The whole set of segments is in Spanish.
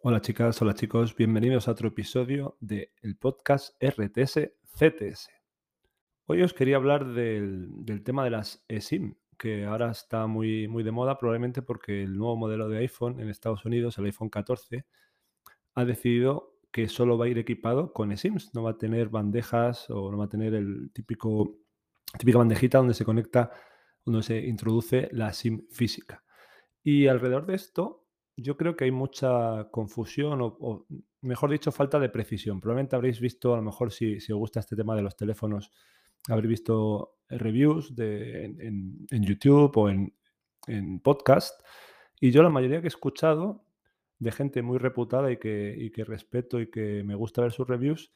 Hola chicas, hola chicos, bienvenidos a otro episodio del podcast RTS CTS. Hoy os quería hablar del, del tema de las eSIM, que ahora está muy, muy de moda, probablemente porque el nuevo modelo de iPhone en Estados Unidos, el iPhone 14, ha decidido que solo va a ir equipado con eSIMs, no va a tener bandejas o no va a tener el típico típica bandejita donde se conecta, donde se introduce la SIM física. Y alrededor de esto, yo creo que hay mucha confusión o, mejor dicho, falta de precisión. Probablemente habréis visto, a lo mejor si, os gusta este tema de los teléfonos, habréis visto reviews de, en, YouTube o en, podcast. Y yo la mayoría que he escuchado de gente muy reputada y que, respeto y que me gusta ver sus reviews,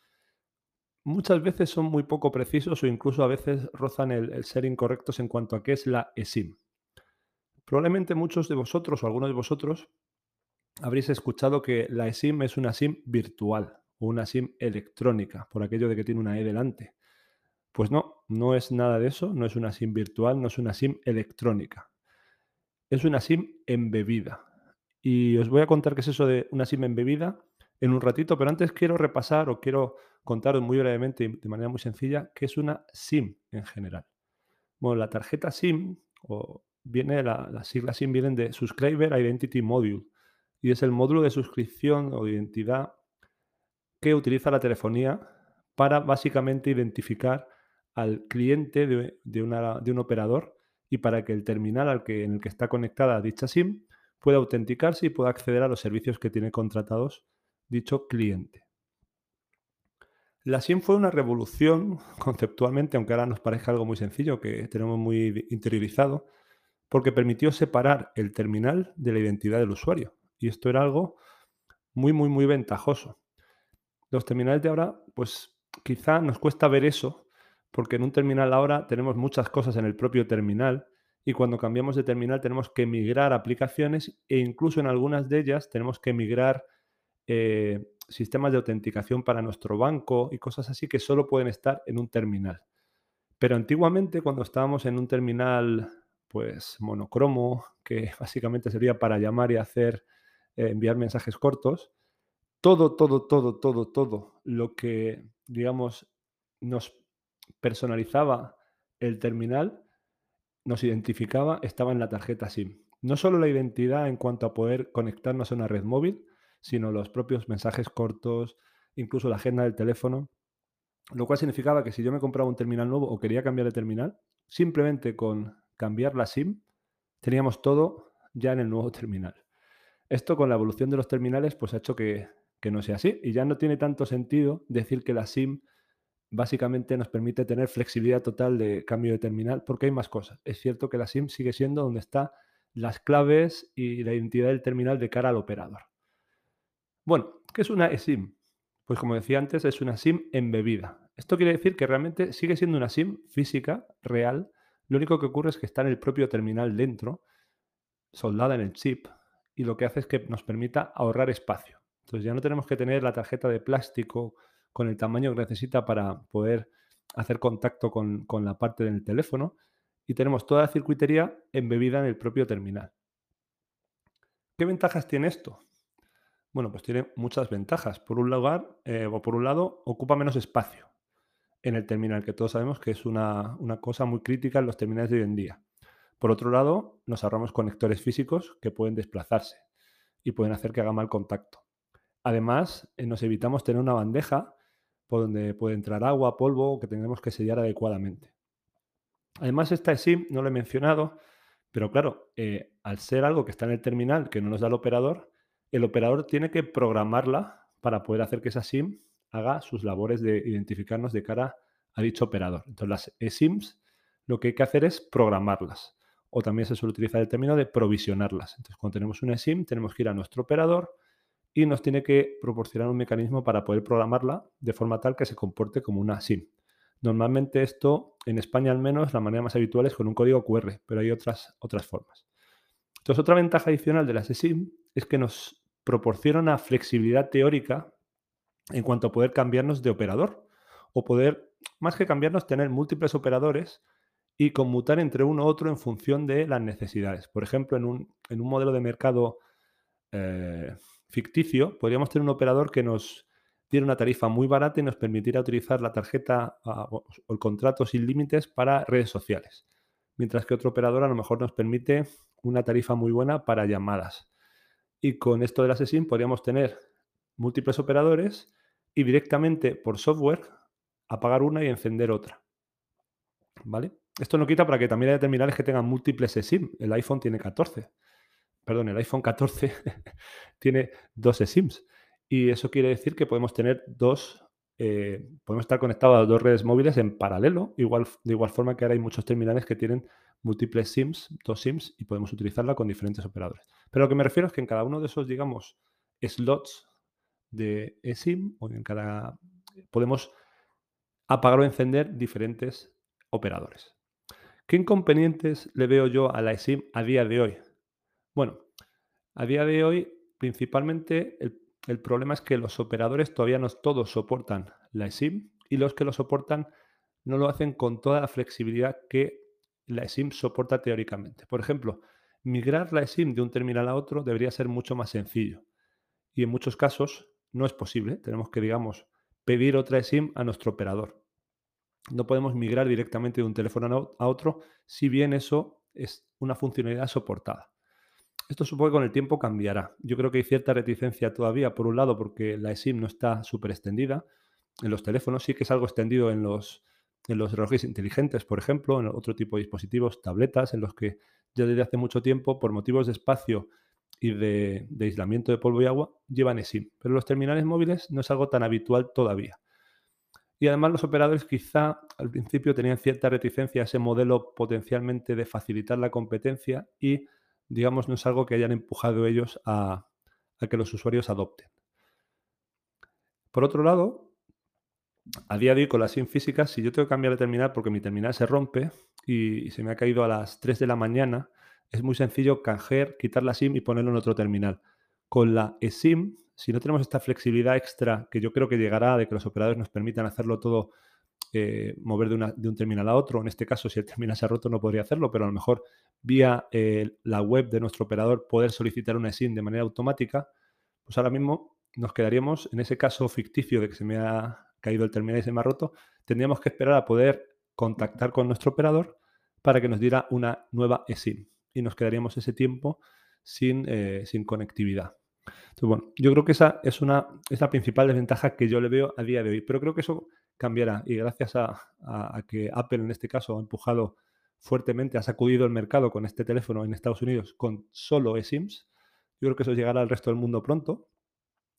muchas veces son muy poco precisos o incluso a veces rozan el ser incorrectos en cuanto a qué es la eSIM. Probablemente muchos de vosotros o algunos de vosotros habréis escuchado que la eSIM es una SIM virtual o una SIM electrónica, por aquello de que tiene una E delante. Pues no, no es nada de eso, no es una SIM virtual, no es una SIM electrónica, es una SIM embebida. Y os voy a contar qué es eso de una SIM embebida en un ratito, pero antes quiero repasar o quiero contaros muy brevemente y de manera muy sencilla qué es una SIM en general. Bueno, la tarjeta SIM o viene, la, las siglas SIM vienen de Subscriber Identity Module y es el módulo de suscripción o de identidad que utiliza la telefonía para básicamente identificar al cliente de, un operador y para que el terminal al en el que está conectada dicha SIM pueda autenticarse y pueda acceder a los servicios que tiene contratados dicho cliente. La SIM fue una revolución conceptualmente, aunque ahora nos parezca algo muy sencillo que tenemos muy interiorizado, porque permitió separar el terminal de la identidad del usuario. Y esto era algo muy, muy, muy ventajoso. Los terminales de ahora, pues quizá nos cuesta ver eso, porque en un terminal ahora tenemos muchas cosas en el propio terminal y cuando cambiamos de terminal tenemos que migrar aplicaciones e incluso en algunas de ellas tenemos que migrar eh, sistemas de autenticación para nuestro banco y cosas así que solo pueden estar en un terminal. Pero antiguamente, cuando estábamos en un terminal, pues monocromo, que básicamente sería para llamar y hacer, eh, enviar mensajes cortos, todo, todo, todo, todo, todo lo que, digamos, nos personalizaba el terminal, nos identificaba, estaba en la tarjeta SIM. No solo la identidad en cuanto a poder conectarnos a una red móvil, sino los propios mensajes cortos, incluso la agenda del teléfono. Lo cual significaba que si yo me compraba un terminal nuevo o quería cambiar de terminal, simplemente con cambiar la SIM, teníamos todo ya en el nuevo terminal. Esto con la evolución de los terminales pues ha hecho que, que no sea así y ya no tiene tanto sentido decir que la SIM básicamente nos permite tener flexibilidad total de cambio de terminal porque hay más cosas. Es cierto que la SIM sigue siendo donde están las claves y la identidad del terminal de cara al operador. Bueno, ¿qué es una eSIM? Pues como decía antes, es una SIM embebida. Esto quiere decir que realmente sigue siendo una SIM física, real. Lo único que ocurre es que está en el propio terminal dentro, soldada en el chip, y lo que hace es que nos permita ahorrar espacio. Entonces ya no tenemos que tener la tarjeta de plástico con el tamaño que necesita para poder hacer contacto con, con la parte del teléfono y tenemos toda la circuitería embebida en el propio terminal. ¿Qué ventajas tiene esto? Bueno, pues tiene muchas ventajas. Por un lugar, eh, o por un lado, ocupa menos espacio en el terminal, que todos sabemos que es una, una cosa muy crítica en los terminales de hoy en día. Por otro lado, nos ahorramos conectores físicos que pueden desplazarse y pueden hacer que haga mal contacto. Además, eh, nos evitamos tener una bandeja por donde puede entrar agua, polvo, que tenemos que sellar adecuadamente. Además, esta SIM no lo he mencionado, pero claro, eh, al ser algo que está en el terminal que no nos da el operador, el operador tiene que programarla para poder hacer que esa SIM haga sus labores de identificarnos de cara a dicho operador. Entonces, las eSIMs lo que hay que hacer es programarlas. O también se suele utilizar el término de provisionarlas. Entonces, cuando tenemos una SIM, tenemos que ir a nuestro operador y nos tiene que proporcionar un mecanismo para poder programarla de forma tal que se comporte como una SIM. Normalmente esto, en España al menos, la manera más habitual es con un código QR, pero hay otras, otras formas. Entonces, otra ventaja adicional de las eSIM es que nos proporciona una flexibilidad teórica en cuanto a poder cambiarnos de operador o poder, más que cambiarnos, tener múltiples operadores y conmutar entre uno u otro en función de las necesidades. Por ejemplo, en un, en un modelo de mercado eh, ficticio, podríamos tener un operador que nos diera una tarifa muy barata y nos permitiera utilizar la tarjeta ah, o el contrato sin límites para redes sociales. Mientras que otro operador a lo mejor nos permite una tarifa muy buena para llamadas. Y con esto de la SIM podríamos tener múltiples operadores y directamente por software apagar una y encender otra. ¿Vale? Esto no quita para que también haya terminales que tengan múltiples eSIM. El iPhone tiene 14. Perdón, el iPhone 14 tiene dos eSIMs. Y eso quiere decir que podemos tener dos, eh, podemos estar conectados a dos redes móviles en paralelo, igual, de igual forma que ahora hay muchos terminales que tienen múltiples SIMs, dos SIMs, y podemos utilizarla con diferentes operadores. Pero lo que me refiero es que en cada uno de esos, digamos, slots de eSIM, o en cada, podemos apagar o encender diferentes operadores. ¿Qué inconvenientes le veo yo a la eSIM a día de hoy? Bueno, a día de hoy principalmente el, problema es que los operadores todavía no todos soportan la eSIM y los que lo soportan no lo hacen con toda la flexibilidad que la eSIM soporta teóricamente. Por ejemplo, migrar la eSIM de un terminal a otro debería ser mucho más sencillo y en muchos casos no es posible. Tenemos que, digamos, pedir otra eSIM a nuestro operador no podemos migrar directamente de un teléfono a otro, si bien eso es una funcionalidad soportada. Esto supongo que con el tiempo cambiará. Yo creo que hay cierta reticencia todavía, por un lado, porque la eSIM no está súper extendida. En los teléfonos sí que es algo extendido en los, en los relojes inteligentes, por ejemplo, en otro tipo de dispositivos, tabletas, en los que ya desde hace mucho tiempo, por motivos de espacio y de, de aislamiento de polvo y agua, llevan eSIM. Pero los terminales móviles no es algo tan habitual todavía. Y además los operadores quizá al principio tenían cierta reticencia a ese modelo potencialmente de facilitar la competencia y, digamos, no es algo que hayan empujado ellos a, que los usuarios adopten. Por otro lado, a día de hoy con la SIM física, si yo tengo que cambiar de terminal porque mi terminal se rompe y, se me ha caído a las 3 de la mañana, es muy sencillo canjear, quitar la SIM y ponerlo en otro terminal. Con la eSIM si no tenemos esta flexibilidad extra que yo creo que llegará de que los operadores nos permitan hacerlo todo, eh, mover de, un terminal a otro, en este caso si el terminal se ha roto no podría hacerlo, pero a lo mejor vía eh, la web de nuestro operador poder solicitar una SIM de manera automática, pues ahora mismo nos quedaríamos en ese caso ficticio de que se me ha caído el terminal y se me ha roto, tendríamos que esperar a poder contactar con nuestro operador para que nos diera una nueva eSIM y nos quedaríamos ese tiempo sin, eh, sin conectividad. Bueno, yo creo que esa es, una, es la principal desventaja que yo le veo a día de hoy, pero creo que eso cambiará y gracias a, que Apple en este caso ha empujado fuertemente, ha sacudido el mercado con este teléfono en Estados Unidos con solo eSIMs, yo creo que eso llegará al resto del mundo pronto,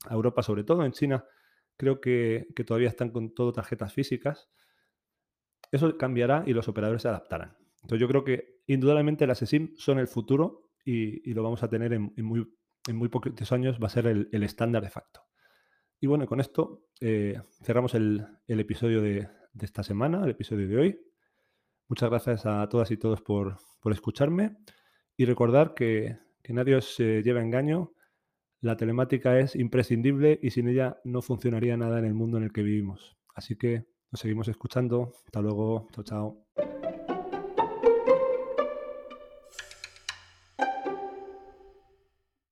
a Europa sobre todo, en China creo que, todavía están con todo tarjetas físicas. Eso cambiará y los operadores se adaptarán. Entonces yo creo que indudablemente las eSIM son el futuro y, lo vamos a tener en, en muy en muy poquitos años va a ser el, estándar de facto. Y bueno, con esto eh, cerramos el, episodio de, esta semana, el episodio de hoy. Muchas gracias a todas y todos por, escucharme y recordar que, que nadie os eh, lleva engaño. La telemática es imprescindible y sin ella no funcionaría nada en el mundo en el que vivimos. Así que nos seguimos escuchando. Hasta luego. Chao, chao.